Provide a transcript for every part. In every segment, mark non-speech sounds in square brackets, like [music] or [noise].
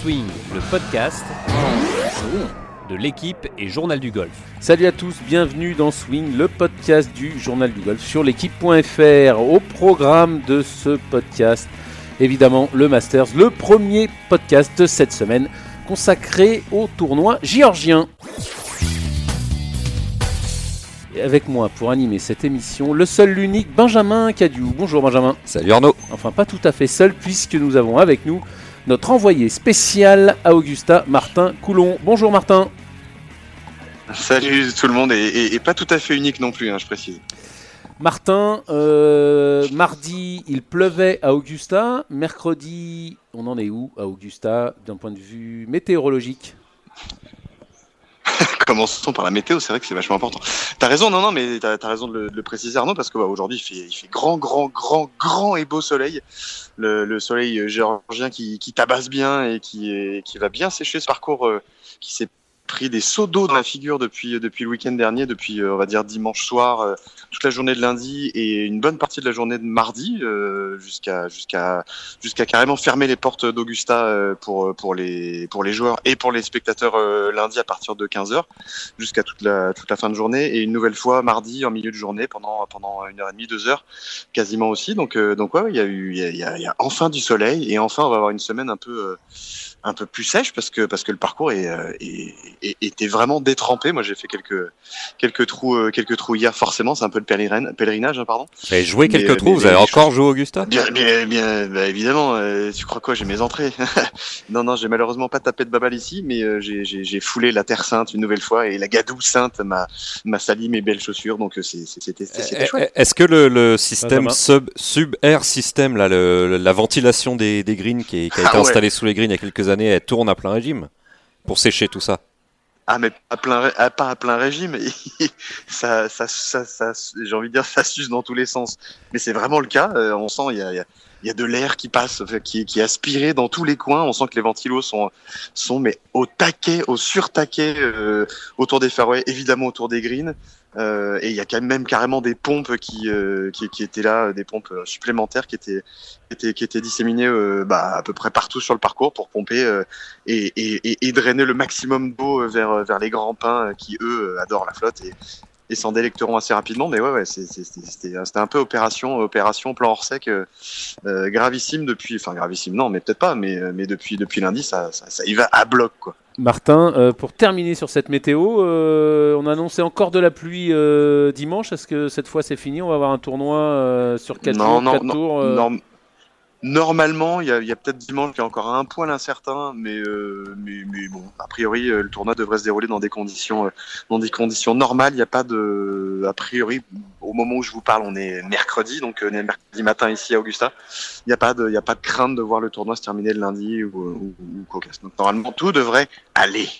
Swing, le podcast de l'équipe et Journal du Golf. Salut à tous, bienvenue dans Swing, le podcast du Journal du Golf sur l'équipe.fr. Au programme de ce podcast, évidemment le Masters, le premier podcast de cette semaine consacré au tournoi géorgien. Et avec moi pour animer cette émission, le seul, l'unique Benjamin Cadieu. Bonjour Benjamin. Salut Arnaud. Enfin pas tout à fait seul puisque nous avons avec nous notre envoyé spécial à Augusta, Martin Coulon. Bonjour Martin. Salut tout le monde et, et- et pas tout à fait unique non plus, hein, je précise. Martin, euh, mardi il pleuvait à Augusta, mercredi on en est où à Augusta d'un point de vue météorologique [laughs] Commençons par la météo, c'est vrai que c'est vachement important. T'as raison, non, non, mais t'as as raison de le, préciser Arnaud, parce que bah, il fait, grand, grand, grand, grand et beau soleil. Le, le soleil euh, géorgien qui, tabasse bien et qui va bien sécher ce parcours euh, qui s'est pris des seaux d'eau dans la figure depuis, depuis le week-end dernier, depuis euh, on va dire dimanche soir, euh, toute la journée de lundi et une bonne partie de la journée de mardi, euh, jusqu'à jusqu'à jusqu'à carrément fermer les portes d'Augusta pour pour les pour les joueurs et pour les spectateurs lundi à partir de 15h jusqu'à toute la toute la fin de journée. Et une nouvelle fois mardi en milieu de journée pendant pendant une heure et demie deux heures quasiment aussi. Donc donc ouais il y a eu y a, il y a- enfin du soleil et enfin on va avoir une semaine un peu un peu plus sèche parce que parce que le parcours est, euh, est- est- était vraiment détrempé moi j'ai fait quelques quelques trous euh, quelques trous hier forcément c'est un peu le pèlerin- pèlerinage hein, pardon Vous avez joué Mais- quelques trous, mais- vous avez encore joué Augusta? Bien, bien, bien, bah, évidemment. euh, tu crois quoi? J'ai mes entrées. [laughs] non, non, j'ai malheureusement pas tapé de babal ici, mais euh, j'ai- j'ai j'ai foulé la terre sainte une nouvelle fois et la gadoue sainte m'a m'a sali mes belles chaussures, donc euh, c'est- c'est- c'était c'était Eh, chouette. eh, Est-ce que le, le système Benjamin. sub, sub-air system, là, le- la ventilation des, des greens qui, qui a été Ah ouais. installée sous les greens il y a quelques années, elle tourne à plein régime pour sécher tout ça Ah, mais à plein, ah, pas à plein régime. [laughs] ça, j'ai envie de dire, ça suce dans tous les sens. Mais c'est vraiment le cas. euh, on sent il y a, de l'air qui passe, qui, qui est aspiré dans tous les coins. On sent que les ventilos sont, sont mais au taquet, au surtaquet euh, autour des fairways, évidemment autour des greens. Euh, et il y a quand même, carrément des pompes qui, euh, qui, étaient là, des pompes euh, supplémentaires qui étaient, disséminées bah, à peu près partout sur le parcours pour pomper et, drainer le maximum d'eau vers, vers les grands pins qui, eux, adorent la flotte et, s'en délecteront assez rapidement. Mais ouais, ouais c'était un peu opération, opération plan hors sec gravissime depuis, enfin gravissime, non, mais peut-être pas, mais, depuis, depuis lundi, ça, ça, ça y va à bloc, quoi. Martin, euh, pour terminer sur cette météo, euh, on a annoncé encore de la pluie euh, dimanche. Est-ce que cette fois c'est fini? On va avoir un tournoi sur 4 Non, jours, non, 4 non, tours Normalement, il y a, peut-être dimanche qui est encore un poil incertain, mais, euh, bon, a priori, euh, le tournoi devrait se dérouler dans des conditions, euh, dans des conditions normales. Il n'y a pas de, a priori, au moment où je vous parle, on est mercredi, donc on est mercredi matin ici à Augusta. Il n'y a pas de, a pas de crainte de voir le tournoi se terminer le lundi ou, ou. Donc normalement, tout devrait aller.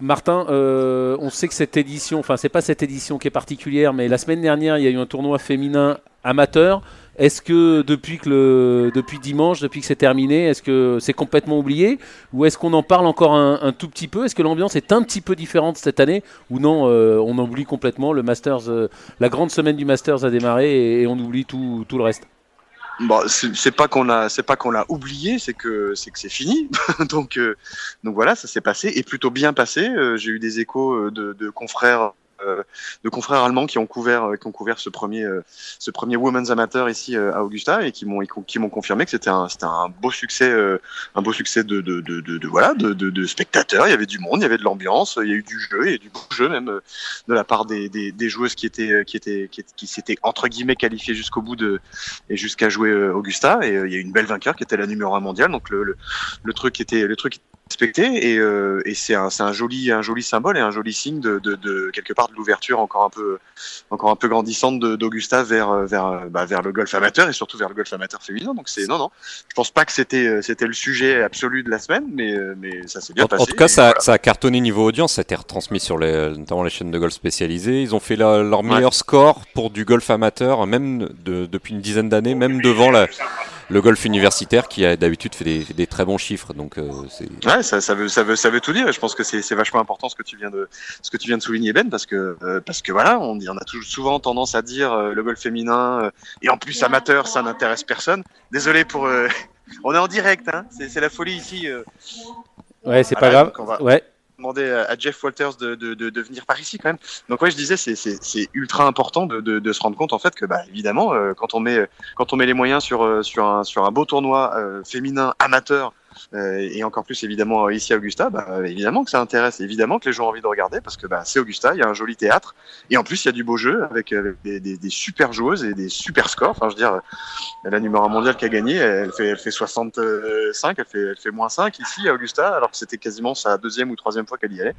Martin, on sait que cette édition, enfin c'est pas cette édition qui est particulière, mais la semaine dernière il y a eu un tournoi féminin amateur. Est-ce que depuis le, dimanche, depuis que c'est terminé, est-ce que c'est complètement oublié ou est-ce qu'on en parle encore un, tout petit peu? Est-ce que l'ambiance est un petit peu différente cette année ou non euh, On oublie complètement le Masters, euh, la grande semaine du Masters a démarré et, on oublie tout, tout le reste? Bon, c'est pas qu'on a, l'a oublié, c'est que c'est que c'est fini. [laughs] donc, euh, donc voilà, ça s'est passé et plutôt bien passé. J'ai eu des échos de, confrères, de confrères allemands qui ont couvert, euh, qui ont couvert ce premier, euh, ce premier Women's Amateur ici euh, à Augusta et qui m'ont, qui m'ont confirmé que c'était un, c'était un beau succès, euh, un beau succès de, de, de, voilà, de, de, spectateurs. Il y avait du monde, il y avait de l'ambiance, il y a eu du jeu, il y a eu du beau jeu même euh, de la part des, des, joueuses qui étaient, euh, qui étaient, qui, étaient- qui s'étaient entre guillemets qualifiées jusqu'au bout de et jusqu'à jouer euh, Augusta et euh, il y a eu une belle vainqueur qui était la numéro un mondiale donc le, le, le truc était le truc respecté et, euh, et c'est un joli un joli symbole et un joli signe de, de, de quelque part de l'ouverture encore un peu encore un peu grandissante d'Augusta vers euh, vers euh, bah, vers le golf amateur et surtout vers le golf amateur féminin donc c'est non non je pense pas que c'était euh, c'était le sujet absolu de la semaine mais mais ça s'est bien En, passé en tout cas, ça, voilà. ça a cartonné niveau audience, ça a été retransmis sur les, notamment les chaînes de golf spécialisées. Ils ont fait la- leur Ouais. meilleur score pour du golf amateur, même de- depuis une dizaine d'années, même devant la, le golf universitaire qui a d'habitude fait des, des, très bons chiffres. Donc, euh, ouais, ça, ça, veut, ça, veut, ça veut tout dire. Et je pense que c'est vachement important ce que tu viens de, ce que tu viens de souligner, Ben, parce que, euh, parce que voilà, on, on a souvent tendance à dire euh, le golf féminin euh, et en plus amateur, ça n'intéresse personne. Désolé pour. [laughs] on est en direct, hein, c'est la folie ici. Ouais, c'est pas grave. Va... Ouais demander à Jeff Walters de, de, de, de, venir par ici quand même. Donc ouais, je disais, c'est ultra important de, se rendre compte en fait que bah évidemment, euh, quand on met quand on met les moyens sur euh, sur un sur un beau tournoi euh, féminin amateur et encore plus évidemment ici à Augusta, bah, évidemment que ça intéresse, évidemment que les gens ont envie de regarder parce que bah, c'est Augusta, il y a un joli théâtre et en plus il y a du beau jeu avec, avec des, super joueuses et des super scores. Enfin, je veux dire, la numéro 1 mondiale qui a gagné, elle fait, elle fait 65, elle fait, elle fait moins 5 ici à Augusta, alors que c'était quasiment sa deuxième ou troisième fois qu'elle y allait.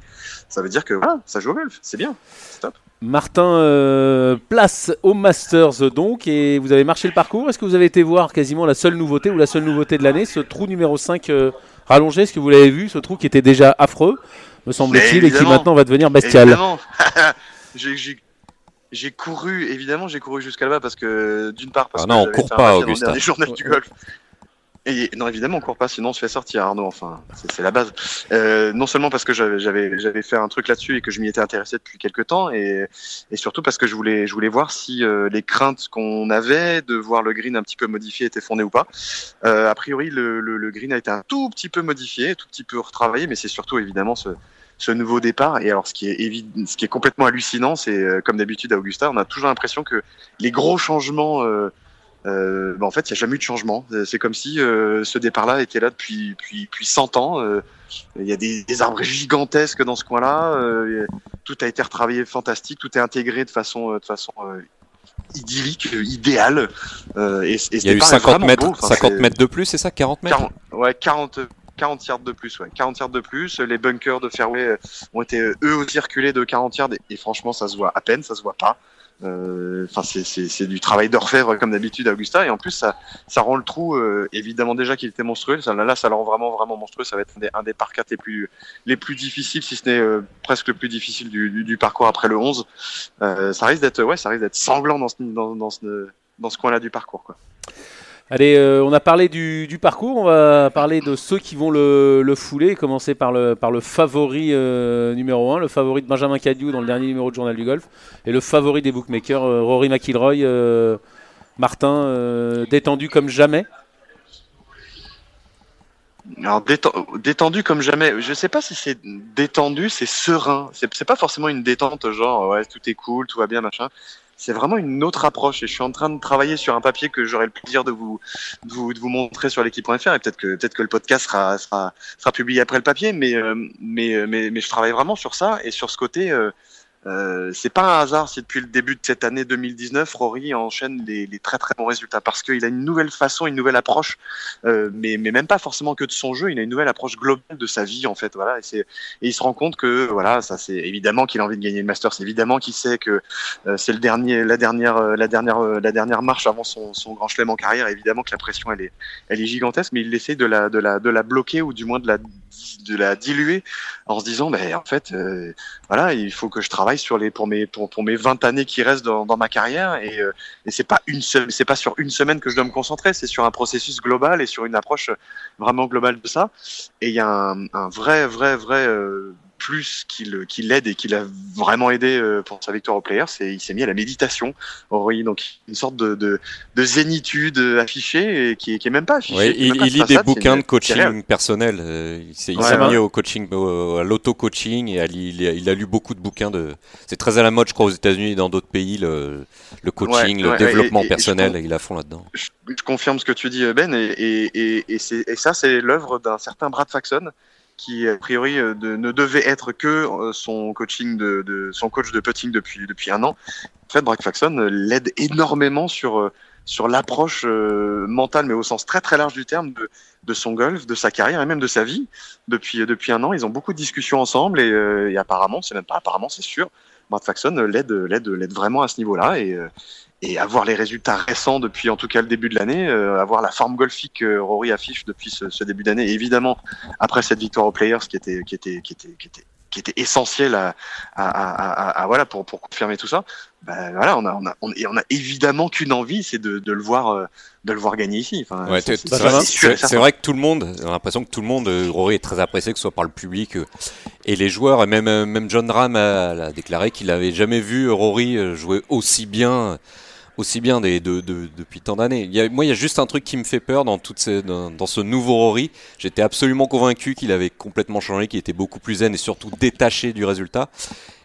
Ça veut dire que ça joue au golf, c'est bien, c'est top. Martin, euh, place au Masters donc, et vous avez marché le parcours. Est-ce que vous avez été voir quasiment la seule nouveauté ou la seule nouveauté de l'année, ce trou numéro 5 euh, rallongé Est-ce que vous l'avez vu, ce trou qui était déjà affreux, me semble-t-il, et qui maintenant va devenir bestial? [laughs] J'ai couru, évidemment, j'ai couru jusqu'à là-bas parce que d'une part, parce ah non, que on court pas, Augustin. Des journées du golf. Et non, évidemment, on court pas, sinon on se fait sortir, Arnaud. Enfin, c'est la base. Euh, non seulement parce que j'avais j'avais fait un truc là-dessus et que je m'y étais intéressé depuis quelques temps, et, et surtout parce que je voulais je voulais voir si euh, les craintes qu'on avait de voir le green un petit peu modifié étaient fondées ou pas. Euh, a priori, le, le, le, green a été un tout petit peu modifié, tout petit peu retravaillé, mais c'est surtout évidemment ce ce nouveau départ. Et alors, ce qui est ce qui est complètement hallucinant, c'est euh, comme d'habitude à Augusta, on a toujours l'impression que les gros changements euh, euh, bah en fait, il n'y a jamais eu de changement. Euh, c'est comme si euh, ce départ-là était là depuis, depuis, depuis 100 ans. Euh, il y a des, des, arbres gigantesques dans ce coin-là. Euh, tout a été retravaillé fantastique. Tout est intégré de façon, de façon idyllique, idéale. et, et il y a eu 50 mètres, enfin, 50 mètres de plus, c'est ça 40 mètres 40, Ouais, 40. 40 yards de plus, ouais. 40 yards de plus. Les bunkers de fairway ont été eux aussi reculés de 40 yards et, et franchement, ça se voit à peine, ça se voit pas. Euh, enfin, c'est du travail d'orfèvre comme d'habitude Augusta, et en plus ça, ça rend le trou euh, évidemment déjà qu'il était monstrueux. Ça, là, ça le rend vraiment vraiment monstrueux. Ça va être un des, un des par 4 les plus les plus difficiles, si ce n'est euh, presque le plus difficile du, du, du, parcours après le 11. Euh, ça risque d'être ouais, ça risque d'être sanglant dans ce dans, dans ce dans ce coin-là du parcours quoi. Allez, euh, on a parlé du, parcours, on va parler de ceux qui vont le, le fouler, commencer par le, favori euh, numéro 1, le favori de Benjamin Cadieu dans le dernier numéro de Journal du Golf, et le favori des bookmakers, euh, Rory McIlroy, Martin, détendu comme jamais. Alors détendu comme jamais, je sais pas si c'est détendu, c'est serein. C'est pas forcément une détente genre ouais tout est cool, tout va bien machin c'est vraiment une autre approche et je suis en train de travailler sur un papier que j'aurai le plaisir de vous, de vous, de vous montrer sur l'équipe.fr et peut-être que peut-être que le podcast sera, sera, sera publié après le papier mais, euh, mais, mais, mais je travaille vraiment sur ça et sur ce côté euh, euh, c'est pas un hasard si depuis le début de cette année 2019, Rory enchaîne les, très très bons résultats parce qu'il a une nouvelle façon, une nouvelle approche, euh, mais, même pas forcément que de son jeu, il a une nouvelle approche globale de sa vie en fait. Voilà, et, il se rend compte que voilà, ça c'est évidemment qu'il a envie de gagner le Masters, évidemment qu'il sait que euh, c'est le dernier, la dernière, la dernière, la dernière marche avant son, grand chelem en carrière. Évidemment que la pression elle est, elle est gigantesque, mais il essaie de la, de la, de la bloquer ou du moins de la, de la diluer en se disant, ben en fait, voilà, il faut que je travaille sur les pour mes pour, pour mes 20 années qui restent dans, dans ma carrière et, euh, et c'est pas une c'est pas sur une semaine que je dois me concentrer c'est sur un processus global et sur une approche vraiment globale de ça. Et il y a un, un vrai vrai vrai euh, plus qu'il qui l'aide et qui l'a vraiment aidé euh, pour sa victoire au Players, c'est il s'est mis à la méditation. Oui, donc une sorte de, de, de zénitude affichée et qui, qui est même pas affichée. Ouais, il, il lit des bouquins de coaching personnel. Euh, il s'est ouais, mis au coaching, au, à l'auto-coaching et à, il, il, a lu beaucoup de bouquins de. C'est très à la mode, je crois, aux États-Unis et dans d'autres pays le, le coaching, le développement et, et, personnel. Et, il a fond là-dedans. Je, je, confirme ce que tu dis, Ben, et, et, et, et ça, c'est l'œuvre d'un certain Brad Faxon qui a priori euh, ne devait être que euh, son coaching de, son coach de putting depuis depuis un an. En fait, Brad Faxon euh, l'aide énormément sur sur l'approche mentale, mais au sens très très large du terme de de son golf, de sa carrière et même de sa vie depuis depuis un an. Ils ont beaucoup de discussions ensemble et, et apparemment, c'est même pas apparemment, c'est sûr, Brad Faxon l'aide l'aide l'aide vraiment à ce niveau-là et et avoir les résultats récents depuis en tout cas le début de l'année, euh, avoir la forme golfique que Rory affiche depuis ce, ce début d'année, évidemment après cette victoire aux Players qui était qui était qui était qui était qui était essentiel à, à, à, à, voilà pour, pour confirmer tout ça. Ben voilà, on a, on a, on, et on a évidemment qu'une envie, c'est de, de, le voir, euh, de le voir gagner ici. Enfin, ouais, c'est vrai que tout le monde, on a l'impression que tout le monde, euh, Rory est très apprécié, que ce soit par le public euh, et les joueurs, et même, même John Ram a, a déclaré qu'il n'avait jamais vu Rory jouer aussi bien aussi bien des, de, de, depuis tant d'années. Moi, il y a juste un truc qui me fait peur dans, toutes ces, dans, dans ce nouveau Rory. J'étais absolument convaincu qu'il avait complètement changé, qu'il était beaucoup plus zen et surtout détaché du résultat.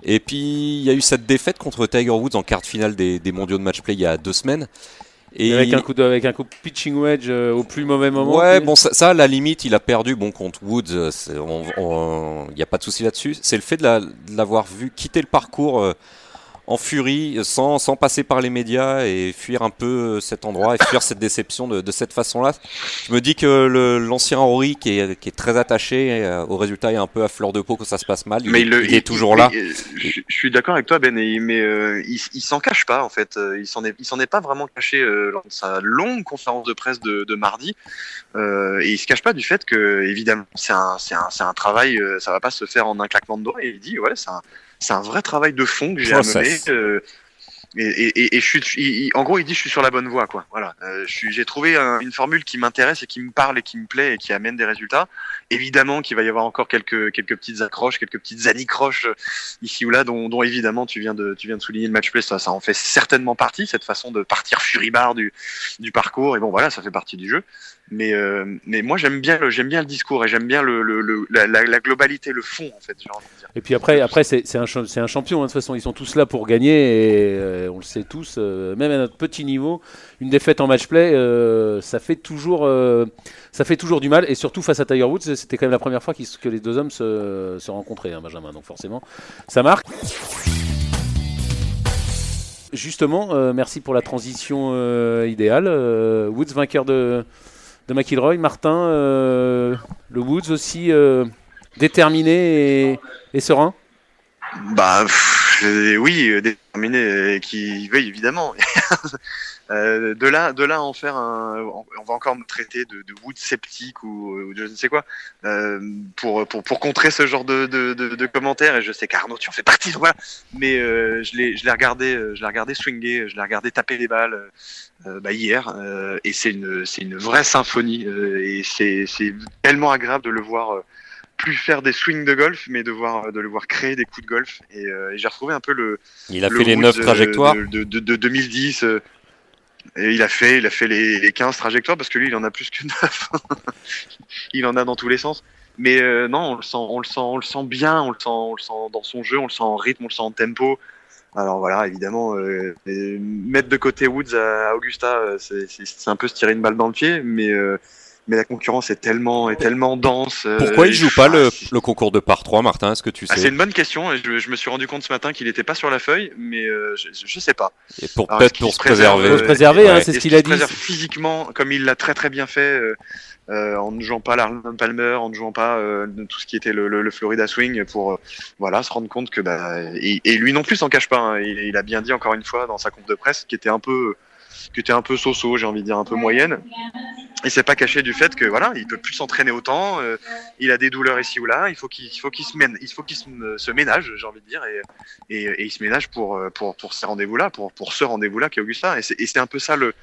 Et puis, il y a eu cette défaite contre Tiger Woods en quart de finale des, des mondiaux de match play il y a deux semaines. Et avec un coup de, avec un coup pitching wedge euh, au plus mauvais moment. Ouais, bon ça, ça, à la limite il a perdu bon contre Woods, il euh, n'y a pas de souci là-dessus. C'est le fait de l'avoir vu quitter le parcours euh, en furie, sans, sans passer par les médias et fuir un peu cet endroit et fuir cette déception de, de cette façon-là. Je me dis que l'ancien Rory qui est, qui est, très attaché euh, au résultat est un peu à fleur de peau que ça se passe mal. Mais il, il, est toujours là. je, suis d'accord avec toi Ben, mais euh, il, s'en cache pas en fait. Euh, il s'en est, est pas vraiment caché euh, lors de sa longue conférence de presse de, de mardi. Euh, et il se cache pas du fait que évidemment c'est un, un, un travail, ça va pas se faire en un claquement de doigts. Et il dit ouais c'est un c'est un vrai travail de fond que j'ai amené. Euh, et, et, et, je suis, en gros, il dit je suis sur la bonne voie, quoi. Voilà, euh, j'ai trouvé une formule qui m'intéresse et qui me parle et qui me plaît et qui amène des résultats. Évidemment qu'il va y avoir encore quelques quelques petites accroches, quelques petites anicroches euh, ici ou là, dont, dont évidemment tu viens de tu viens de souligner le match play, ça, ça en fait certainement partie cette façon de partir furibard du du parcours. Et bon, voilà, ça fait partie du jeu. Mais euh, mais moi j'aime bien le j'aime bien le discours et j'aime bien le, la, globalité, le fond en fait. Envie de dire. Et puis après après c'est un c'est un champion hein, de toute façon ils sont tous là pour gagner et euh, on le sait tous euh, même à notre petit niveau une défaite en match play ça fait toujours ça fait toujours du mal et surtout face à Tiger Woods c'était quand même la première fois que les deux hommes se, se rencontraient hein, Benjamin donc forcément ça marque. Justement, merci pour la transition idéale. Woods vainqueur de, de McIlroy. Martin, euh, le Woods aussi euh, déterminé et, et, serein? Bah oui, déterminé et qui, oui évidemment. [laughs] Euh, de là, de là en faire un, on va encore me traiter de, de Wood sceptique ou, ou, je ne sais quoi euh, pour, pour pour contrer ce genre de, de, de, de commentaires. Et je sais qu'Arnaud, tu en fais partie, voilà. Mais euh, je l'ai je l'ai regardé, je l'ai regardé swinguer, je l'ai regardé taper les balles euh, bah, hier, euh, et c'est une c'est une vraie symphonie. et c'est c'est tellement agréable de le voir plus faire des swings de golf, mais de, voir, de le voir créer des coups de golf. Et, euh, et j'ai retrouvé un peu le. Il a fait les 9 trajectoires de, de, de, de 2010. Euh, et il a fait, il a fait les, les 15 trajectoires parce que lui, il en a plus que 9. [laughs] il en a dans tous les sens. Mais euh, non, on le sent, on le sent, on le sent bien, on le sent, on le sent dans son jeu, on le sent en rythme, on le sent en tempo. Alors voilà, évidemment, mettre de côté Woods à Augusta, c'est un peu se tirer une balle dans le pied, mais mais la concurrence est tellement, est tellement dense. Pourquoi il joue pas le, le, concours de par 3, Martin Est-ce que tu sais ah, C'est une bonne question. Je, je, me suis rendu compte ce matin qu'il n'était pas sur la feuille, mais euh, je, je sais pas. Et pour peut-être pour se préserver. Pour se préserver, hein, c'est ce qu'il a dit. Se physiquement, comme il l'a très très bien fait. Euh, en ne jouant pas l'Arnold Palmer, en ne jouant pas euh, tout ce qui était le, le, le Florida Swing pour euh, voilà se rendre compte que bah, et, et lui non plus s'en cache pas. Hein, il, il, a bien dit encore une fois dans sa conf de presse qui était un peu qui était un peu so-so, j'ai envie de dire un peu moyenne. Il s'est pas caché du fait que voilà, il peut plus s'entraîner autant, euh, il a des douleurs ici ou là, il faut qu'il faut qu'il se mène, il faut qu'il se, se, ménage, j'ai envie de dire, et, il se ménage pour pour pour ces rendez-vous là, pour pour ce rendez-vous là qui est Augusta, et c'est un peu ça le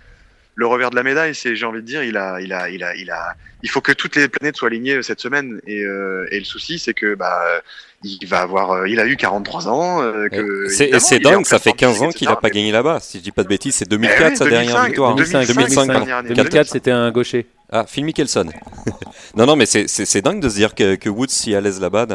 le revers de la médaille, c'est j'ai envie de dire, il a, il a, il a, il a, il faut que toutes les planètes soient alignées cette semaine. Et, euh, et le souci, c'est que bah, il va avoir, il a eu 43 ans. Euh, que c'est dingue, ça fait 15 ans qu'il n'a pas gagné là-bas. Si je dis pas de bêtises, c'est 2004 eh oui, sa 2005, dernière victoire. 2005, 2005, 2005 2004, c'était un gaucher. Ah, Phil Mickelson. [laughs] non, non, mais c'est dingue de se dire que, que Woods s'y à l'aise là-bas.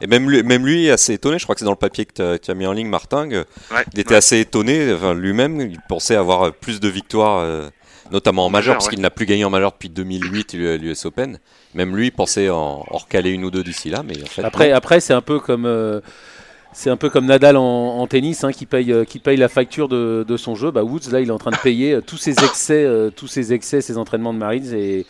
Et même lui, même lui est assez étonné. Je crois que c'est dans le papier que tu as, as, mis en ligne, Martin. Ouais, il était ouais. assez étonné. Enfin, lui-même, il pensait avoir plus de victoires, euh, notamment en majeur, parce qu'il n'a plus gagné en majeur depuis 2008 l'US Open. Même lui, il pensait en, en recaler une ou deux d'ici là. Mais en fait, après, après c'est un peu comme. Euh c'est un peu comme Nadal en, en tennis hein, qui, paye, euh, qui paye la facture de, son jeu. Bah, Woods, là, il est en train de payer euh, tous ses excès, euh, tous ses excès, ses entraînements de Marines. Et,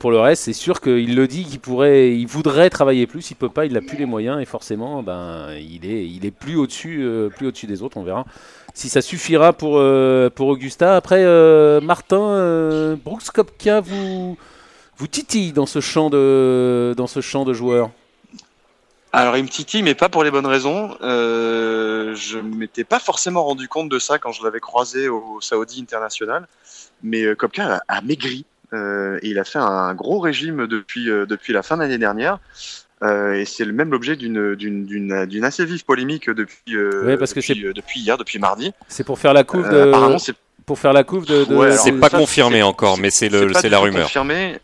pour le reste, c'est sûr qu'il le dit qu'il pourrait, il voudrait travailler plus. Il peut pas, il n'a plus les moyens. Et forcément, ben, il est, plus au-dessus, plus au-dessus des autres. On verra si ça suffira pour, Augusta. Après, Martin, Brooks Kopka vous, titille dans ce champ de joueurs Alors, il me titille, mais pas pour les bonnes raisons. Euh, je m'étais pas forcément rendu compte de ça quand je l'avais croisé au Saudi International, mais euh, Kopka a, maigri. Euh, et il a fait un gros régime depuis, euh, depuis la fin de l'année dernière. Euh, et c'est le même l'objet d'une d'une assez vive polémique depuis euh, parce depuis, que depuis hier, depuis mardi. C'est pour faire la couve de. apparemment, c'est pour faire la couve de. de... c'est pas confirmé encore, mais c'est le c'est la rumeur. Confirmé.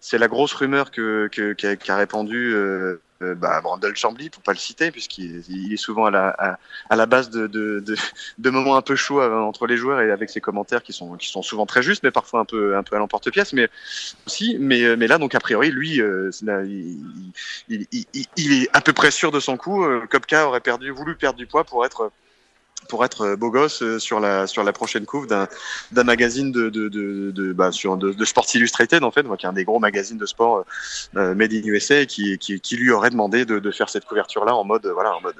C'est la grosse rumeur que qu'a qu répandu euh, euh, bah, Brandel Chambly, pour pas le citer, puisqu'il est souvent à la, à, la base de, de, de, de, moments un peu chauds euh, entre les joueurs et avec ses commentaires qui sont, qui sont souvent très justes, mais parfois un peu, un peu à l'emporte-pièce, mais aussi, mais, euh, mais là, donc a priori, lui, euh, il, il, il, il, est à peu près sûr de son coup. Kopka aurait perdu, voulu perdre du poids pour être pour être euh, beau gosse euh, sur la sur la prochaine couve d'un d'un magazine de de de, de bah, sur de, de Sports Illustrated en fait, qui est un des gros magazines de sport euh, made in USA, qui, qui qui lui aurait demandé de de faire cette couverture là en mode voilà en mode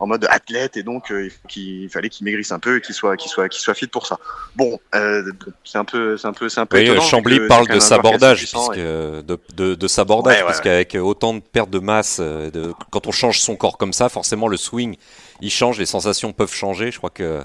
en mode athlète et donc euh, il fallait qu'il maigrisse un peu et qu'il soit qu'il soit qu'il soit fit pour ça. Bon, euh, c'est un peu c'est un peu c'est un peu. Oui, Chambly parle de sabordage puisque de, de, de sabordage parce qu'avec autant de perte de masse, de, quand on change son corps comme ça, forcément le swing il change, les sensations peuvent changer. Je crois que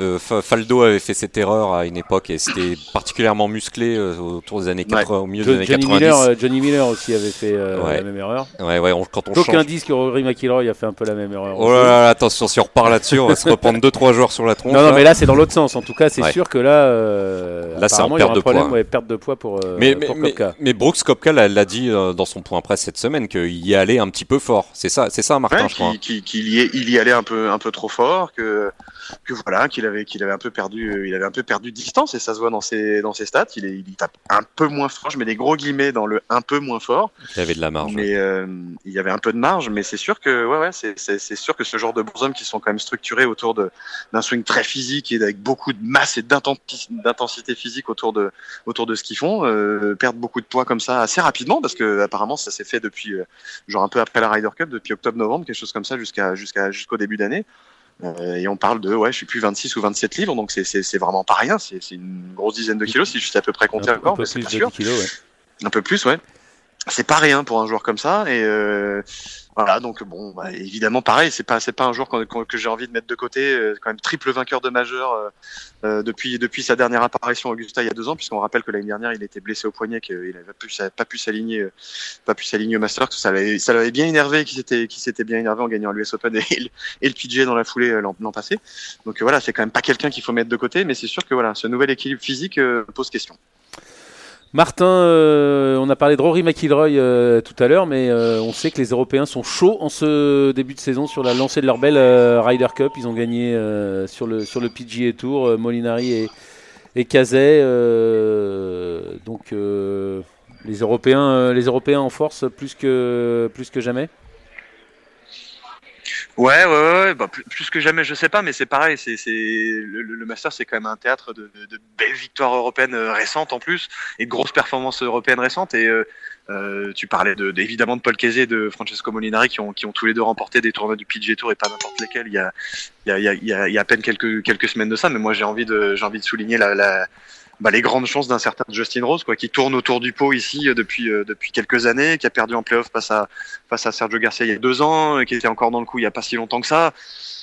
euh, Faldo avait fait cette erreur à une époque et c'était particulièrement musclé euh, autour des années 80, au milieu des années Johnny 90. Miller, euh, Johnny Miller aussi avait fait la même erreur. Ouais, ouais, quand on Aucun disque que Rory McIlroy a fait un peu la même erreur. Oh là là, attention, si on repart là-dessus, on va se reprendre 2-3 joueurs sur la tronche. Non, non, mais là c'est dans l'autre sens. En tout cas, c'est sûr que là, là c'est en perte de problème, poids. perte de poids pour, mais, pour mais, Kopka. Mais, Brooks Kopka l'a dit dans son point presse cette semaine qu'il y allait un petit peu fort. C'est ça, c'est ça, Martin, je crois. Qu'il y, il y allait un peu, un peu trop fort que que voilà, qu'il avait qu'il avait un peu perdu, il avait un peu perdu de distance et ça se voit dans ses dans ses stats. Il est il tape un peu moins fort. Je mets des gros guillemets dans le un peu moins fort. Il avait de la marge. Mais euh, il y avait un peu de marge, mais c'est sûr que ouais ouais c'est c'est sûr que ce genre de bonshommes qui sont quand même structurés autour de d'un swing très physique et avec beaucoup de masse et d'intensité physique autour de autour de ce qu'ils font, euh, perdent beaucoup de poids comme ça assez rapidement parce que apparemment ça s'est fait depuis euh, genre un peu après la Ryder Cup, depuis octobre-novembre, quelque chose comme ça jusqu'à jusqu'à jusqu'au début d'année. Euh, et on parle de, ouais, je suis plus 26 ou 27 livres, donc c'est vraiment pas rien. C'est une grosse dizaine de kilos, si je suis à peu près compté encore, mais c'est pas sûr. Kilos, ouais. Un peu plus, ouais. C'est pas rien pour un joueur comme ça. Et euh, voilà, donc bon, bah, évidemment, pareil, c'est pas c'est pas un joueur que, j'ai envie de mettre de côté. Euh, quand même triple vainqueur de majeur euh, euh, depuis depuis sa dernière apparition Augusta il y a deux ans, puisqu'on rappelle que l'année dernière il était blessé au poignet, qu'il avait pas pu s'aligner pas pu s'aligner au Masters, ça l'avait ça l'avait bien énervé, qu'il s'était qui s'était bien énervé en gagnant l'US Open et, et, le dans la foulée l'an passé. Donc voilà, c'est quand même pas quelqu'un qu'il faut mettre de côté, mais c'est sûr que voilà, ce nouvel équilibre physique pose question. Martin, euh, on a parlé de Rory McIlroy euh, tout à l'heure, mais euh, on sait que les Européens sont chauds en ce début de saison sur la lancée de leur belle Ryder Cup. Ils ont gagné sur, le, sur le PGA Tour, Molinari et, et donc les, Européens, en force plus que jamais Ouais, ouais, ouais, bah, plus, que jamais, je sais pas, mais c'est pareil, c'est, c'est le, le Master, c'est quand même un théâtre de, de, belles victoires européennes euh, récentes en plus et de grosses performances européennes récentes. Et euh, euh tu parlais de, évidemment de Paul Kesey, de Francesco Molinari, qui ont, qui ont tous les deux remporté des tournois du PGA Tour et pas n'importe lesquels. Il y a, il y a, il y a, il y a à peine quelques quelques semaines de ça, mais moi j'ai envie de, j'ai envie de souligner la, la bah, les grandes chances d'un certain Justin Rose, quoi, qui tourne autour du pot ici euh, depuis euh, depuis quelques années, qui a perdu en playoff face à face à Sergio Garcia il y a deux ans, euh, qui était encore dans le coup il y a pas si longtemps que ça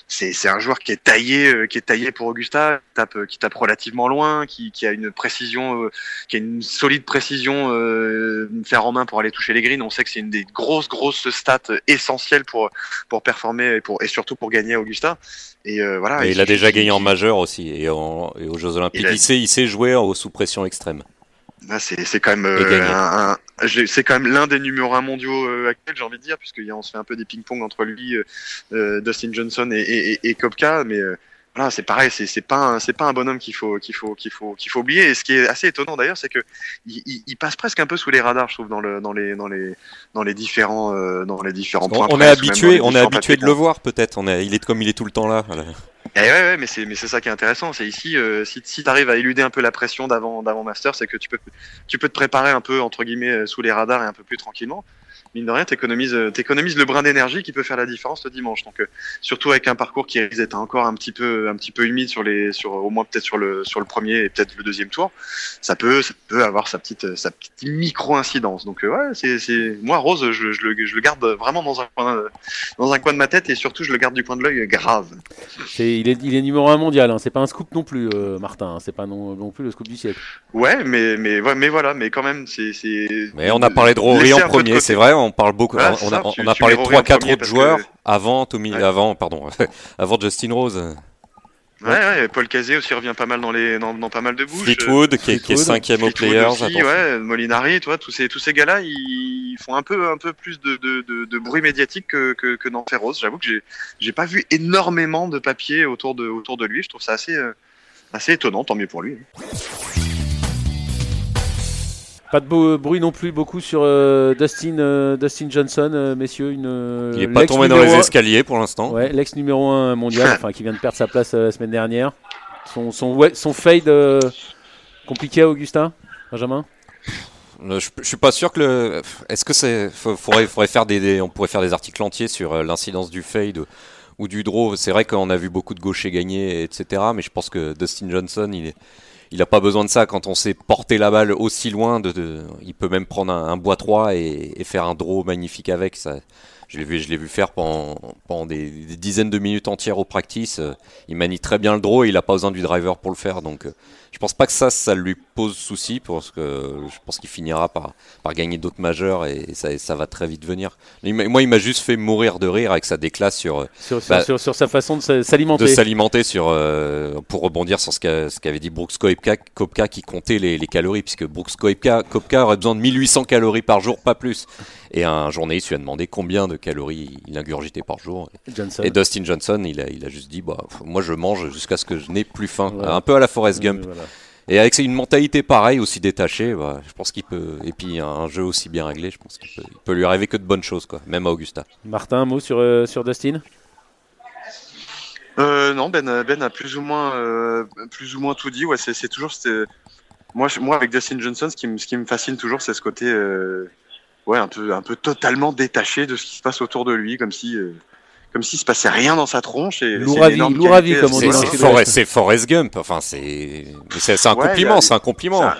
c'est c'est un joueur qui est taillé euh, qui est taillé pour Augusta qui tape qui tape relativement loin qui, qui a une précision euh, qui a une solide précision euh, faire en main pour aller toucher les greens. On sait que c'est une des grosses grosses stats essentielles pour pour performer et pour et surtout pour gagner à Augusta. Et euh, voilà. Et il, a déjà gagné en majeur aussi et, en, et aux Jeux Olympiques. Il, il, sait il sait jouer sous pression extrême ah, c'est quand même euh, un, un, c'est quand même l'un des numéros 1 mondiaux euh, actuels, j'ai envie de dire, puisqu'on se fait un peu des ping-pong entre lui, euh, Dustin Johnson et, et, et Kopka, mais euh, voilà, c'est pareil, c'est pas c'est pas un bonhomme qu'il faut qu'il faut qu'il faut qu'il faut oublier. Et ce qui est assez étonnant d'ailleurs, c'est que il, il, passe presque un peu sous les radars, je trouve, dans le dans les dans les dans les différents dans les différents points. On, est habitué, on est habitué de le voir peut-être. On est, il est comme il est tout le temps là. Voilà. Et eh ouais, ouais, mais c'est mais c'est ça qui est intéressant, c'est ici euh, si si tu arrives à éluder un peu la pression d'avant d'avant master, c'est que tu peux tu peux te préparer un peu entre guillemets euh, sous les radars et un peu plus tranquillement. Mine de rien, t'économises, euh, t'économises le brin d'énergie qui peut faire la différence le dimanche. Donc, euh, surtout avec un parcours qui risque d'être encore un petit peu, un petit peu humide sur les, sur au moins peut-être sur le, sur le premier et peut-être le deuxième tour, ça peut, ça peut avoir sa petite, sa petite micro incidence. Donc, euh, ouais, c'est, c'est, moi Rose, je, je, le, je le garde vraiment dans un coin, dans un coin de ma tête et surtout je le garde du coin de l'œil grave. C'est, il est, il est numéro un mondial. Hein. C'est pas un scoop non plus, Martin. Hein. C'est pas non, non plus le scoop du siècle. Ouais, mais, mais, mais voilà, mais quand même, c'est, c'est. Mais on a parlé de Rory en premier, c'est vrai on parle beaucoup. on, a, on a parlé de 3-4 autres joueurs avant Tommy, avant, pardon, [laughs] avant Justin Rose. Ouais, ouais, Paul Cazé aussi revient pas mal dans les dans, dans pas mal de bouches. Fleetwood, qui, est, qui est cinquième au Players. Aussi, ouais, Molinari, toi, tous ces tous ces gars-là, ils font un peu un peu plus de, de, de, de bruit médiatique que, que, que dans Ferros. J'avoue que j'ai j'ai pas vu énormément de papier autour de autour de lui. Je trouve ça assez euh, assez étonnant. Tant mieux pour lui. Pas de bruit non plus beaucoup sur euh, Dustin, euh, Dustin Johnson, euh, messieurs. Une, il n'est pas tombé dans les escaliers pour l'instant. Ouais, l'ex numéro 1 mondial, [laughs] enfin qui vient de perdre sa place la semaine dernière. Son, son, son fade compliqué à Augustin, Benjamin? Je, je, suis pas sûr que le. Est-ce que c'est. Faudrait, faudrait faire des, on pourrait faire des articles entiers sur l'incidence du fade ou du draw. C'est vrai qu'on a vu beaucoup de gauchers gagner, etc. Mais je pense que Dustin Johnson, il est il n'a pas besoin de ça quand on sait porter la balle aussi loin. De, il peut même prendre un, bois 3 et, et, faire un draw magnifique avec. Ça, je l'ai vu, je l'ai vu faire pendant, pendant des, dizaines de minutes entières au practice. Il manie très bien le draw et il n'a pas besoin du driver pour le faire. Donc, je pense pas que ça, ça lui pose souci parce que je pense qu'il finira par, par gagner d'autres majeurs et ça, ça va très vite venir. Moi, il m'a juste fait mourir de rire avec sa déclasse sur sur, bah, sur, sur, sa façon de s'alimenter. De s'alimenter sur euh, pour rebondir sur ce qu'avait dit Brooks Koepka, qui comptait les, les, calories puisque Brooks Koepka, Koepka aurait besoin de 1800 calories par jour, pas plus. Et un journaliste lui a demandé combien de calories il ingurgitait par jour. Et Dustin Johnson, il a, il a juste dit bah, Moi, je mange jusqu'à ce que je n'ai plus faim. Un peu à la Forrest Gump. Et avec une mentalité pareille, aussi détachée, bah, je pense qu'il peut. Et puis un jeu aussi bien réglé, je pense qu'il peut, peut, lui arriver que de bonnes choses, quoi, même à Augusta. Martin, un mot sur, euh, sur Dustin? Euh, non, Ben, ben a plus ou moins, euh, plus ou moins tout dit. Ouais, c'est toujours, moi, moi avec Dustin Johnson, ce qui, me, ce qui me fascine toujours, c'est ce côté, euh, ouais, un peu, un peu totalement détaché de ce qui se passe autour de lui, comme si, euh, comme s'il se passait rien dans sa tronche. Et Louravi, Louravi comme on dit. C'est Forrest, Gump. Enfin, c'est, c'est un compliment, c'est un compliment.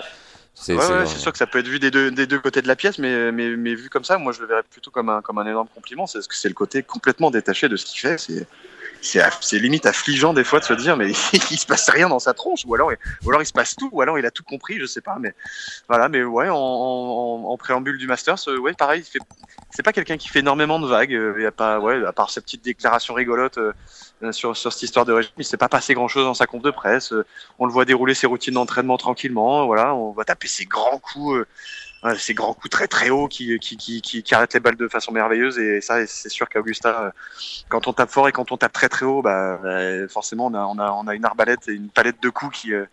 C'est ouais, sûr que ça peut être vu des deux, des deux côtés de la pièce, mais, mais, mais vu comme ça, moi je le verrais plutôt comme un, comme un énorme compliment. C'est que c'est le côté complètement détaché de ce qu'il fait. C'est c'est limite affligeant des fois de se dire mais [laughs] il se passe rien dans sa tronche ou alors ou alors il se passe tout ou alors il a tout compris je sais pas mais voilà mais ouais en, en, en préambule du Masters ouais pareil c'est pas quelqu'un qui fait énormément de vagues il y a pas ouais à part sa petite déclaration rigolote euh, sur, sur cette histoire de régime il s'est pas passé grand chose dans sa compte de presse on le voit dérouler ses routines d'entraînement tranquillement voilà on va taper ses grands coups ces grands coups très très hauts qui, qui, qui, qui, arrêtent les balles de façon merveilleuse. Et ça, c'est sûr qu'Augusta, euh, quand on tape fort et quand on tape très très haut, bah, euh, forcément, on a, on, a, on a une arbalète et une palette de coups qui, euh,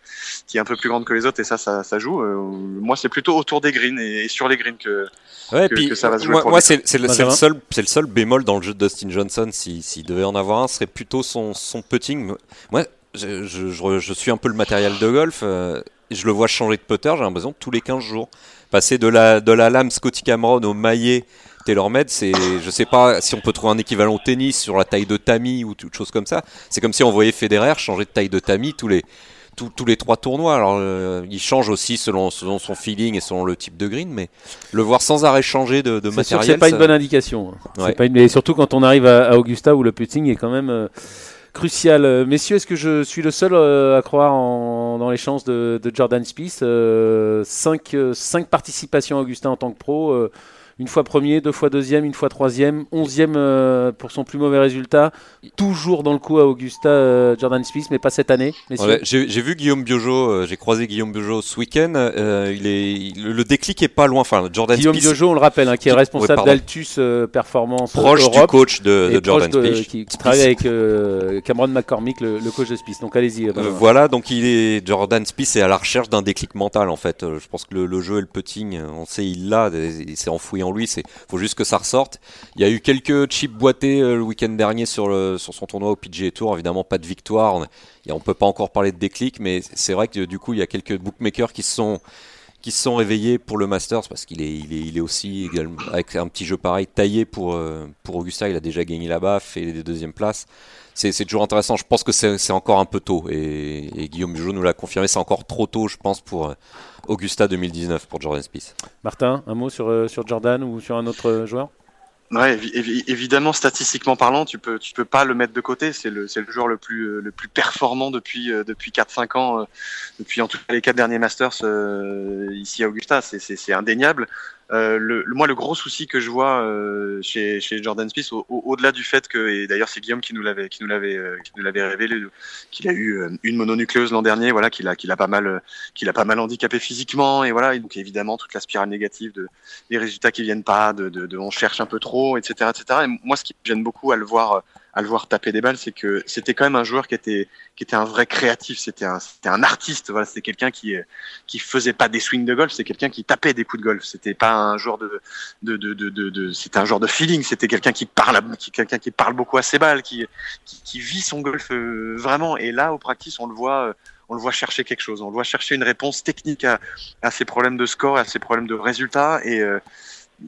qui est un peu plus grande que les autres. Et ça, ça, ça joue. moi, c'est plutôt autour des greens et, sur les greens que, ouais, que, puis, ça va se jouer. Moi, c'est le, le, seul, le seul bémol dans le jeu de Dustin Johnson, s'il si, devait en avoir un, serait plutôt son, son putting. Moi, je, je, je, suis un peu le matériel de golf. Je le vois changer de putter, j'ai l'impression, tous les 15 jours. Passer de la, de la lame Scotty Cameron au maillet TaylorMade, c'est, je sais pas si on peut trouver un équivalent au tennis sur la taille de tamis ou toute chose comme ça. C'est comme si on voyait Federer changer de taille de tamis tous les, tous, tous les trois tournois. Alors, euh, il change aussi selon, selon son feeling et selon le type de green, mais le voir sans arrêt changer de, de matériel. C'est pas une bonne indication. Hein. Pas une... Mais surtout quand on arrive à, Augusta où le putting est quand même. Euh, crucial. Euh, messieurs, est-ce que je suis le seul euh, à croire en, dans les chances de, Jordan Spieth 5 euh, participations Augustin en tant que pro une fois premier, deux fois deuxième, une fois troisième, onzième euh, pour son plus mauvais résultat. Toujours dans le coup à Augusta euh, Jordan Smith, mais pas cette année. j'ai vu Guillaume Biojo, euh, j'ai croisé Guillaume Biojo ce week-end. il est, le, déclic est pas Jordan Guillaume Guillaume Biojo, on le rappelle, hein, qui est responsable d'Altus Performance proche du coach de, Jordan Spieth, qui, travaille avec Cameron McCormick, le, coach de Spieth. Donc allez-y. voilà, donc il est Jordan Spieth est à la recherche d'un déclic mental en fait. je pense que le, jeu et le putting, on sait il l'a, il s'est enfoui lui. C'est faut juste que ça ressorte. Il y a eu quelques chips boités euh, le week-end dernier sur, son tournoi au PGA Tour. Évidemment, pas de victoire. On, ne peut pas encore parler de déclic, mais c'est vrai que du coup, il y a quelques bookmakers qui sont qui se sont réveillés pour le Masters parce qu'il est, il est, aussi avec un petit jeu pareil taillé pour, pour Augusta. Il a déjà gagné là-bas, fait des deuxièmes places c'est toujours intéressant. Je pense que c'est encore un peu tôt. Et, Guillaume Bugeaud nous l'a confirmé, c'est encore trop tôt, je pense, pour euh, Augusta 2019, pour Jordan Spieth. Martin, un mot sur, euh, sur Jordan ou sur un autre euh, joueur? Ouais, évidemment, statistiquement parlant, tu peux, tu peux pas le mettre de côté. C'est le, c'est le joueur le plus, le plus performant depuis, depuis 4-5 ans, depuis en tout cas les quatre derniers Masters ici à Augusta. C'est, c'est indéniable. Euh, le, moi, le gros souci que je vois euh, chez, chez, Jordan Smith, au-delà du fait que, et d'ailleurs c'est Guillaume qui nous l'avait, qui nous l'avait, euh, qui nous l'avait révélé, qu'il a eu euh, une mononucléose l'an dernier, voilà, qu'il a, qu'il a pas mal, qu'il a pas mal handicapé physiquement, et voilà, et donc évidemment toute la spirale négative de des résultats qui viennent pas, de, de, de on cherche un peu trop, etc., etc. Et moi, ce qui me gêne beaucoup à le voir à le voir taper des balles, c'est que c'était quand même un joueur qui était qui était un vrai créatif, c'était un c'était un artiste, voilà, c'était quelqu'un qui qui faisait pas des swings de golf, c'est quelqu'un qui tapait des coups de golf, c'était pas un joueur de de de de, de, c'était un genre de feeling, c'était quelqu'un qui parle qui quelqu'un qui parle beaucoup à ses balles, qui qui, qui vit son golf euh, vraiment. Et là au practice, on le voit euh, on le voit chercher quelque chose, on le voit chercher une réponse technique à, à ses problèmes de score, à ses problèmes de résultats. Et euh,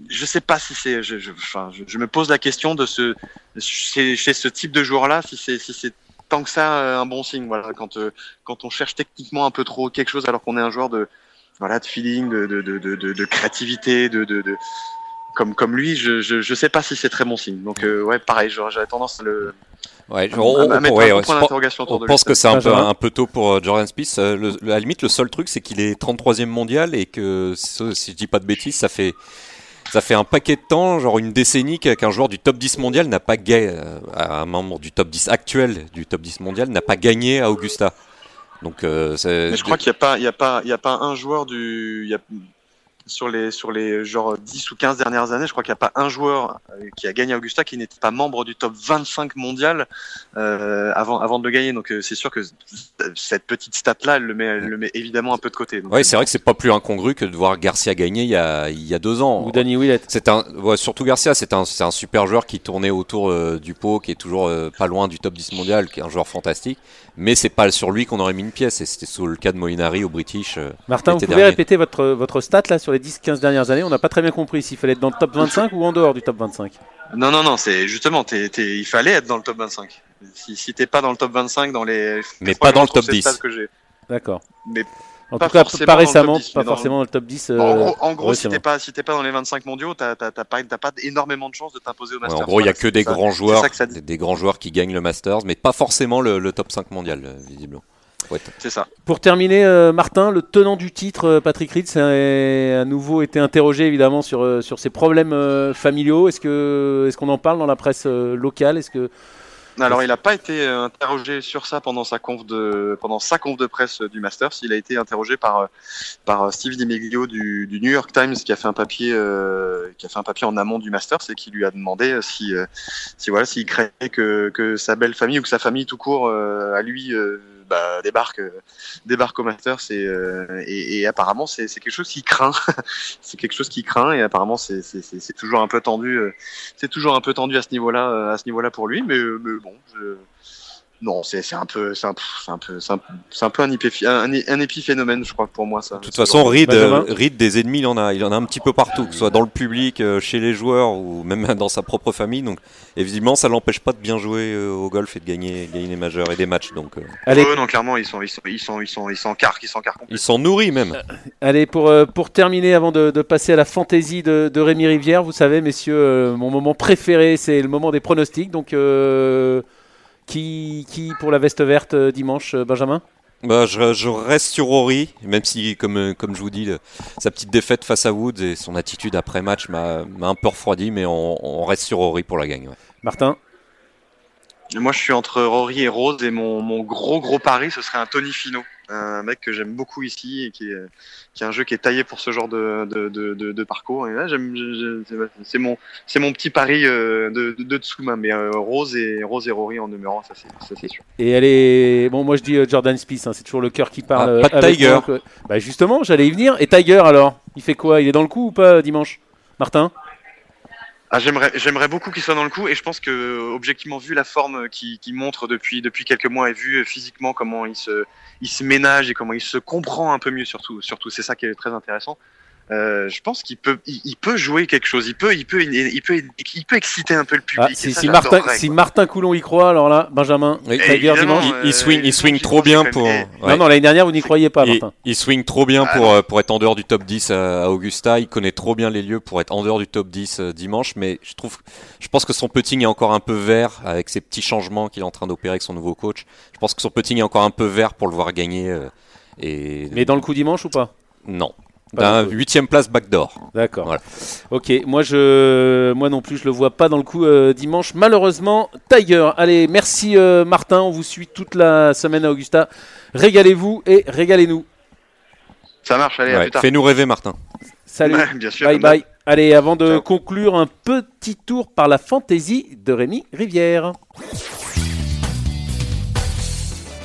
je sais pas si c'est, je, je, enfin, je, me pose la question de ce, chez, chez ce type de joueur-là, si c'est, si c'est tant que ça euh, un bon signe. Voilà, quand euh, quand on cherche techniquement un peu trop quelque chose, alors qu'on est un joueur de, voilà, de feeling, de, de, de, de, de créativité, de, de, de, comme comme lui, je, je, je sais pas si c'est très bon signe. Donc euh, ouais, pareil, j'avais tendance à le Ouais, on, on, pense que c'est un peu, un peu tôt pour Jordan Spieth. Le, à la limite, le seul truc, c'est qu'il est 33e mondial et que, si je dis pas de bêtises, ça fait ça fait un paquet de temps, genre une décennie, qu'un joueur du top 10 mondial n'a pas gagné, euh, un membre du top 10 actuel du top 10 mondial n'a pas gagné à Augusta. Donc, euh, je crois qu'il n'y a pas, y a pas, il y a pas un joueur du, il y a, sur les sur les genre 10 ou 15 dernières années, je crois qu'il n'y a pas un joueur euh, qui a gagné Augusta qui n'était pas membre du top 25 mondial euh, avant avant de le gagner. Donc euh, c'est sûr que cette petite stat là, elle le met elle le met évidemment un peu de côté. Oui, c'est vrai que c'est pas plus incongru que de voir Garcia gagner il y a il y a deux ans. Ou Danny Willett. C'est un ouais, surtout Garcia, c'est un c'est un super joueur qui tournait autour du pot, qui est toujours pas loin du top 10 mondial, qui est un joueur fantastique. Mais c'est pas sur lui qu'on aurait mis une pièce. Et c'était sous le cas de Molinari au British. Martin, vous pouvez répéter votre votre stat là sur les 10-15 dernières années, on n'a pas très bien compris s'il fallait être dans le top 25 ou en dehors du top 25. Non, non, non, c'est justement, il fallait être dans le top 25. Si, si t'es pas dans le top 25, dans les. Mais pas dans le top 10. D'accord. Mais en tout cas, pas récemment, pas forcément dans le top 10. en gros, euh, si t'es pas, si pas dans les 25 mondiaux, t'as pas, pas énormément de chances de t'imposer au Masters. en gros, il y a que des grands joueurs, des, grands joueurs qui gagnent le Masters, mais pas forcément le, le top 5 mondial, euh, visiblement. C'est ça. Pour terminer, euh, Martin, le tenant du titre, euh, Patrick Reed, a à nouveau été interrogé évidemment sur, euh, sur ses problèmes familiaux. Est-ce que est-ce qu'on en parle dans la presse locale? Est-ce que alors, il n'a pas été interrogé sur ça pendant sa conf de pendant sa conf de presse du Masters. Il a été interrogé par par Steve DiMeglio du, du New York Times qui a fait un papier qui a fait un papier en amont du Masters et qui lui a demandé si si voilà s'il craignait que que sa belle famille ou que sa famille tout court à lui bah, débarque, euh, débarque au Masters euh, et, et, apparemment c'est quelque chose qui craint. [laughs] c'est quelque chose qui craint et apparemment c'est toujours un peu tendu. Euh, c'est toujours un peu tendu à ce niveau-là, à ce niveau-là pour lui. Mais, mais bon, je, non, c'est un peu, c'est un, un, peu, c'est un, un, peu un, un, un, épiphénomène, je crois, pour moi. Ça. De toute façon, Reed, euh, Reed, des ennemis, il en a, il en a un petit peu partout, que ce soit dans le public, euh, chez les joueurs ou même [laughs] dans sa propre famille. Donc, évidemment, ça l'empêche pas de bien jouer euh, au golf et de gagner, gagner les majeurs et des matchs. Donc, Allez. non, clairement, ils sont, ils sont, ils sont, ils sont, ils sont car, ils sont car Ils sont nourris même. Allez, pour, pour terminer, avant de, de passer à la fantaisie de, de Rémi Rivière, vous savez, messieurs, mon moment préféré, c'est le moment des pronostics. Donc. Qui, qui pour la veste verte euh, dimanche, euh, Benjamin? Bah, je, reste sur Rory, même si, comme, euh, comme je vous dis, sa petite défaite face à Woods et son attitude après match m'a un peu refroidi, mais on, reste sur Rory pour la gagne. Martin? Moi, je suis entre Rory et Rose, et mon, mon gros gros pari, ce serait un Tony Fino un mec que j'aime beaucoup ici et qui est, qui est un jeu qui est taillé pour ce genre de, de, de, de parcours. Et là, c'est mon, c'est mon petit pari euh, de, de, Tsuma, mais euh, Rose et Rose et Rory en numéro 1, ça c'est sûr. Et elle est, bon, moi je dis euh, Jordan Spieth, hein, c'est toujours le cœur qui parle. Ah, pas de Tiger. bah justement, j'allais y venir. Et Tiger alors, il fait quoi? Il est dans le coup ou pas dimanche, Martin? Ah, j'aimerais, j'aimerais beaucoup qu'il soit dans le coup et je pense que objectivement vu la forme qu'il qui montre depuis depuis quelques mois et vu physiquement comment il se il se ménage et comment il se comprend un peu mieux surtout surtout c'est ça qui est très intéressant. Euh, je pense qu'il peut, il, peut jouer quelque chose. Il peut, il peut, il peut, il peut exciter un peu le public. Ah, si, Martin, si Martin Coulon y croit, alors là, Benjamin, oui. dimanche, il, swing, il swing trop bien pour. Non, non, l'année dernière, vous n'y croyez pas, Martin. Il, swing trop bien ah, pour, euh, pour être en dehors du top 10 à, Augusta. Il connaît trop bien les lieux pour être en dehors du top 10 euh, dimanche. Mais je trouve, je pense que son putting est encore un peu vert avec ces petits changements qu'il est en train d'opérer avec son nouveau coach. Je pense que son putting est encore un peu vert pour le voir gagner. et... Mais dans le coup dimanche ou pas? Non. D'un huitième place backdoor. D'accord. Ok, moi je, moi non plus je le vois pas dans le coup euh, dimanche. Malheureusement, Tiger. Allez, merci euh, Martin. On vous suit toute la semaine à Augusta. Régalez-vous et régalez-nous. Ça marche. Allez, Fais-nous rêver, Martin. Salut. bien sûr, bye bye. Allez, avant de conclure, un petit tour par la fantaisie de Rémi Rivière.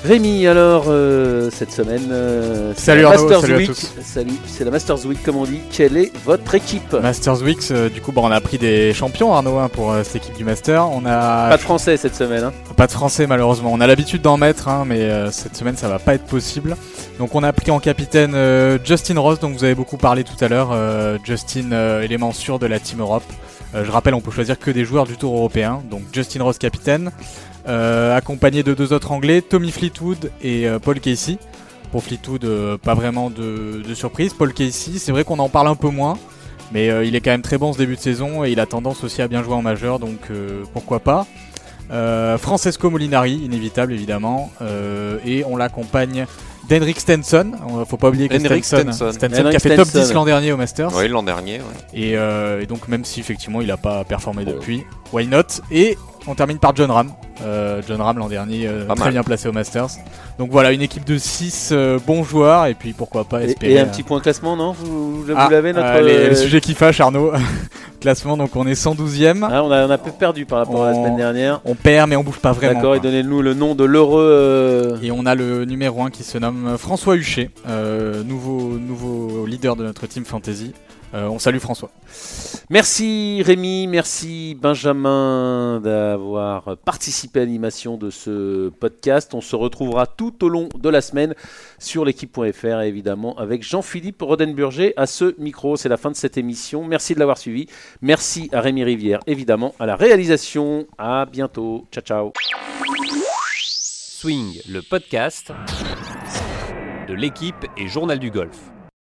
Rémi, alors euh, cette semaine, euh, salut Masters Week. Salut, c'est la Masters Week comme on dit. Quelle est votre équipe Masters Week, euh, du coup, bon, on a pris des champions Arnaud hein, pour cette équipe du Master. On a pas de français cette semaine. Hein. Pas de français malheureusement. On a l'habitude d'en mettre, hein, mais cette semaine ça va pas être possible. Donc on a pris en capitaine Justin Ross, dont vous avez beaucoup parlé tout à l'heure. Justin, élément sûr de la Team Europe. je rappelle, on peut choisir que des joueurs du Tour européen. Donc Justin Ross capitaine. Euh, accompagné de deux autres Anglais, Tommy Fleetwood et euh, Paul Casey. Pour Fleetwood, euh, pas vraiment de, surprise. Paul Casey, c'est vrai qu'on en parle un peu moins, mais il est quand même très bon ce début de saison et il a tendance aussi à bien jouer en majeur, donc pourquoi pas. Francesco Molinari, inévitable évidemment, et on l'accompagne d'Henrik Stenson. Faut pas oublier que Stenson, Stenson, qui a fait top 10 l'an dernier au Masters. Oui, l'an dernier. Et, et, donc même si effectivement il n'a pas performé depuis, why not? Et on termine par John Ram. Euh, John Ram l'an dernier, euh, très bien placé au Masters. Donc voilà, une équipe de 6 euh, bons joueurs et puis pourquoi pas espérer. Et, un petit point classement, non Vous, ah, l'avez notre. les, sujets qui fâchent, Arnaud. [laughs] classement, donc on est 112ème. Ah, on, a, on a peu perdu par rapport à la semaine dernière. On perd, mais on bouge pas vraiment. D'accord, et donnez-nous le nom de l'heureux. Et on a le numéro 1 qui se nomme François Huchet, nouveau, nouveau leader de notre team fantasy. Euh, on salue François. Merci Rémi, merci Benjamin d'avoir participé à l'animation de ce podcast. On se retrouvera tout au long de la semaine sur l'équipe.fr évidemment avec Jean-Philippe Rodenburger à ce micro. C'est la fin de cette émission. Merci de l'avoir suivi. Merci à Rémi Rivière évidemment à la réalisation. À bientôt. Ciao ciao. Swing, le podcast de l'équipe et Journal du Golf.